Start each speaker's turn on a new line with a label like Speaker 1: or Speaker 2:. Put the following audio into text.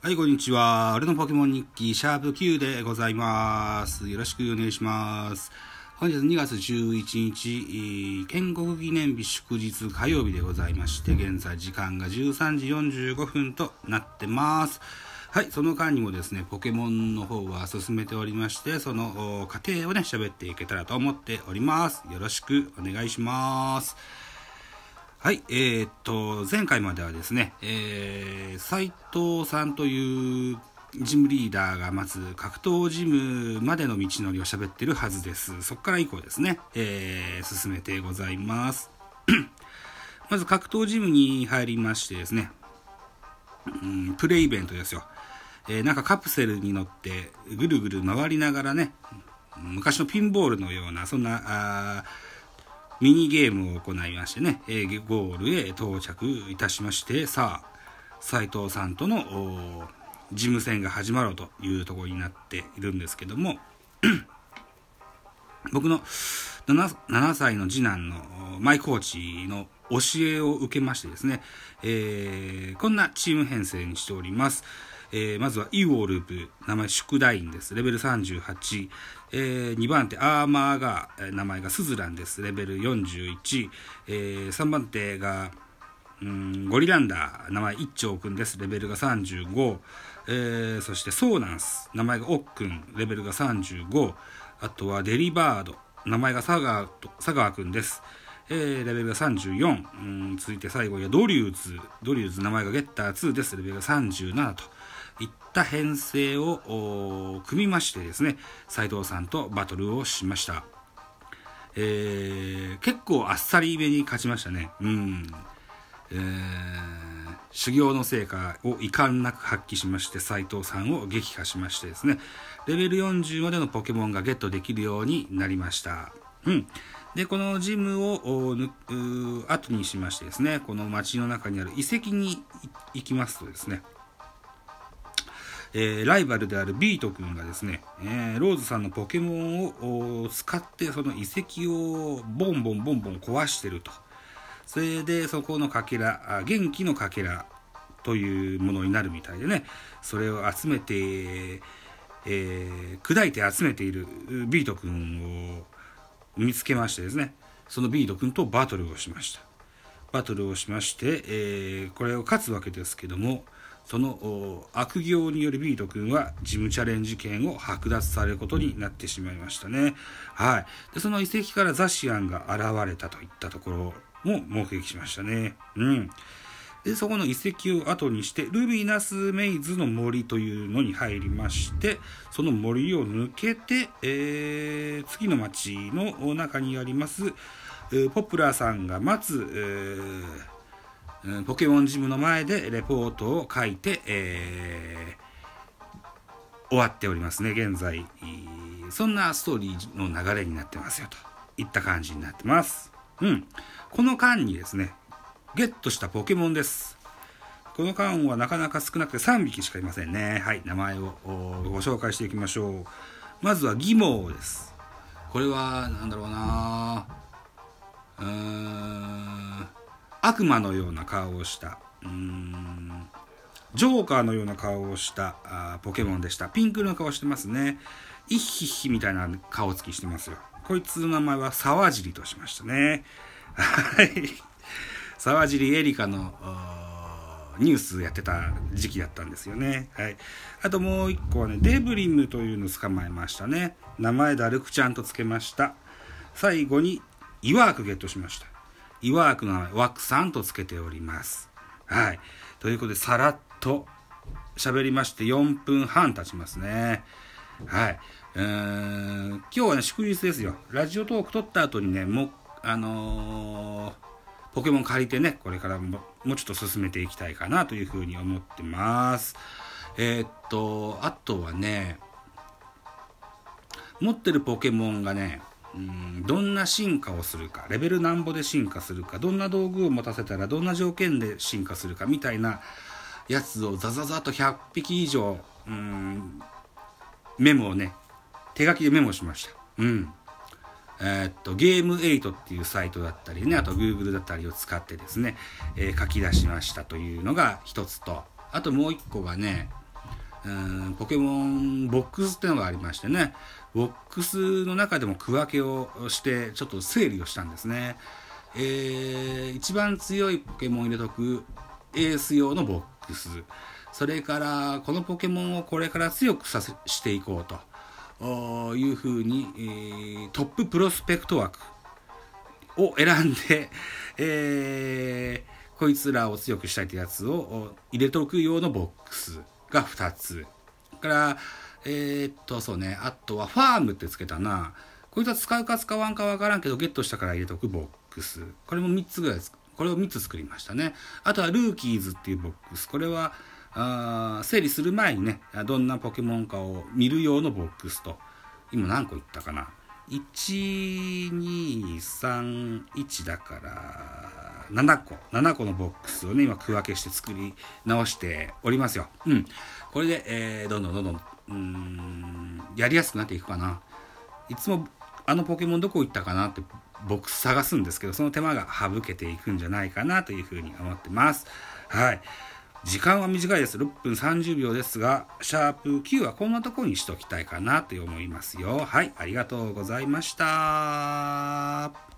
Speaker 1: はい、こんにちは。俺のポケモン日記、シャープ Q でございます。よろしくお願いします。本日2月11日、建国記念日祝日火曜日でございまして、現在時間が13時45分となってます。はい、その間にもですね、ポケモンの方は進めておりまして、その過程をね、喋っていけたらと思っております。よろしくお願いします。はい、えー、っと、前回まではですね、えー、斉藤さんというジムリーダーがまず格闘ジムまでの道のりを喋ってるはずです。そこから以降ですね、えー、進めてございます。まず格闘ジムに入りましてですね、うん、プレイベントですよ。えー、なんかカプセルに乗ってぐるぐる回りながらね、昔のピンボールのような、そんな、あミニゲームを行いましてね、えー、ゴールへ到着いたしまして、さあ、斉藤さんとの事務戦が始まろうというところになっているんですけども、僕の 7, 7歳の次男のマイコーチの教えを受けましてですね、えー、こんなチーム編成にしております。えー、まずはイウォルブ、名前宿題員です。レベル38。えー、2番手アーマーガア、名前がスズランです。レベル41。えー、3番手が、うんゴリランダー、名前一丁くんです。レベルが35。えー、そしてソーナンス、名前がオックン、レベルが35。あとはデリバード、名前がサガーサガーくんです。えー、レベルが34。うん続いて最後にはドリューズ。ドリュウズ名前がゲッター2です。レベルが37と。いった編成を組みましてですね、斉藤さんとバトルをしました。えー、結構あっさりめに勝ちましたね。うん。えー、修行の成果を遺憾なく発揮しまして、斉藤さんを撃破しましてですね、レベル40までのポケモンがゲットできるようになりました。うん。で、このジムを後にしましてですね、この街の中にある遺跡に行きますとですね、えー、ライバルであるビート君がですね、えー、ローズさんのポケモンを使ってその遺跡をボンボンボンボン壊してると。それでそこのかけら、元気のかけらというものになるみたいでね、それを集めて、えー、砕いて集めているビート君を見つけましてですね、そのビート君とバトルをしました。バトルをしまして、えー、これを勝つわけですけども、その悪行によるビート君は事務チャレンジ権を剥奪されることになってしまいましたね。はい。で、その遺跡からザシアンが現れたといったところも目撃しましたね。うん。で、そこの遺跡を後にして、ルビナスメイズの森というのに入りまして、その森を抜けて、えー、次の町の中にあります、えー、ポプラーさんが待つ、えーポケモンジムの前でレポートを書いて、えー、終わっておりますね、現在。そんなストーリーの流れになってますよ、といった感じになってます。うん。この間にですね、ゲットしたポケモンです。この間はなかなか少なくて3匹しかいませんね。はい、名前をご紹介していきましょう。まずはギモです。これは、なんだろうなうーん。悪魔のような顔をした、うん、ジョーカーのような顔をしたあポケモンでした。ピンク色の顔してますね。イッヒッヒみたいな顔つきしてますよ。こいつの名前は沢尻としましたね。はい。沢尻エリカのニュースやってた時期だったんですよね。はい。あともう一個はね、デブリムというのを捕まえましたね。名前ダルクちゃんとつけました。最後に、イワークゲットしました。イワークの名前、ワクさんとつけております。はい。ということで、さらっと喋りまして4分半経ちますね。はい。うーん、今日はね、祝日ですよ。ラジオトーク撮った後にね、も、あのー、ポケモン借りてね、これからももうちょっと進めていきたいかなというふうに思ってます。えー、っと、あとはね、持ってるポケモンがね、うんどんな進化をするかレベルなんぼで進化するかどんな道具を持たせたらどんな条件で進化するかみたいなやつをザザザと100匹以上うんメモをね手書きでメモしました。うん。えー、っとゲーム8っていうサイトだったりねあと Google だったりを使ってですね、えー、書き出しましたというのが一つとあともう一個がねうんポケモンボックスっていうのがありましてねボックスの中でも区分けをしてちょっと整理をしたんですね、えー、一番強いポケモン入れとくエース用のボックス。それからこのポケモンをこれから強くさせしていこうと。いうふうに、えー、トッププロスペクト枠を選んで、えー、こいつらを強くしたいってやつを入れとく用のボックスが2つ。から、えー、っと、そうね、あとはファームってつけたな。こいつは使うか使わんかわからんけど、ゲットしたから入れとくボックス。これも3つぐらいこれを3つ作りましたね。あとはルーキーズっていうボックス。これは、あ整理する前にね、どんなポケモンかを見る用のボックスと、今何個いったかな。1231だから7個7個のボックスをね今区分けして作り直しておりますようんこれで、えー、どんどんどんどんうんやりやすくなっていくかないつもあのポケモンどこ行ったかなってボックス探すんですけどその手間が省けていくんじゃないかなというふうに思ってますはい時間は短いです。6分30秒ですが、シャープ9はこんなとこにしときたいかなと思いますよ。はい、ありがとうございました。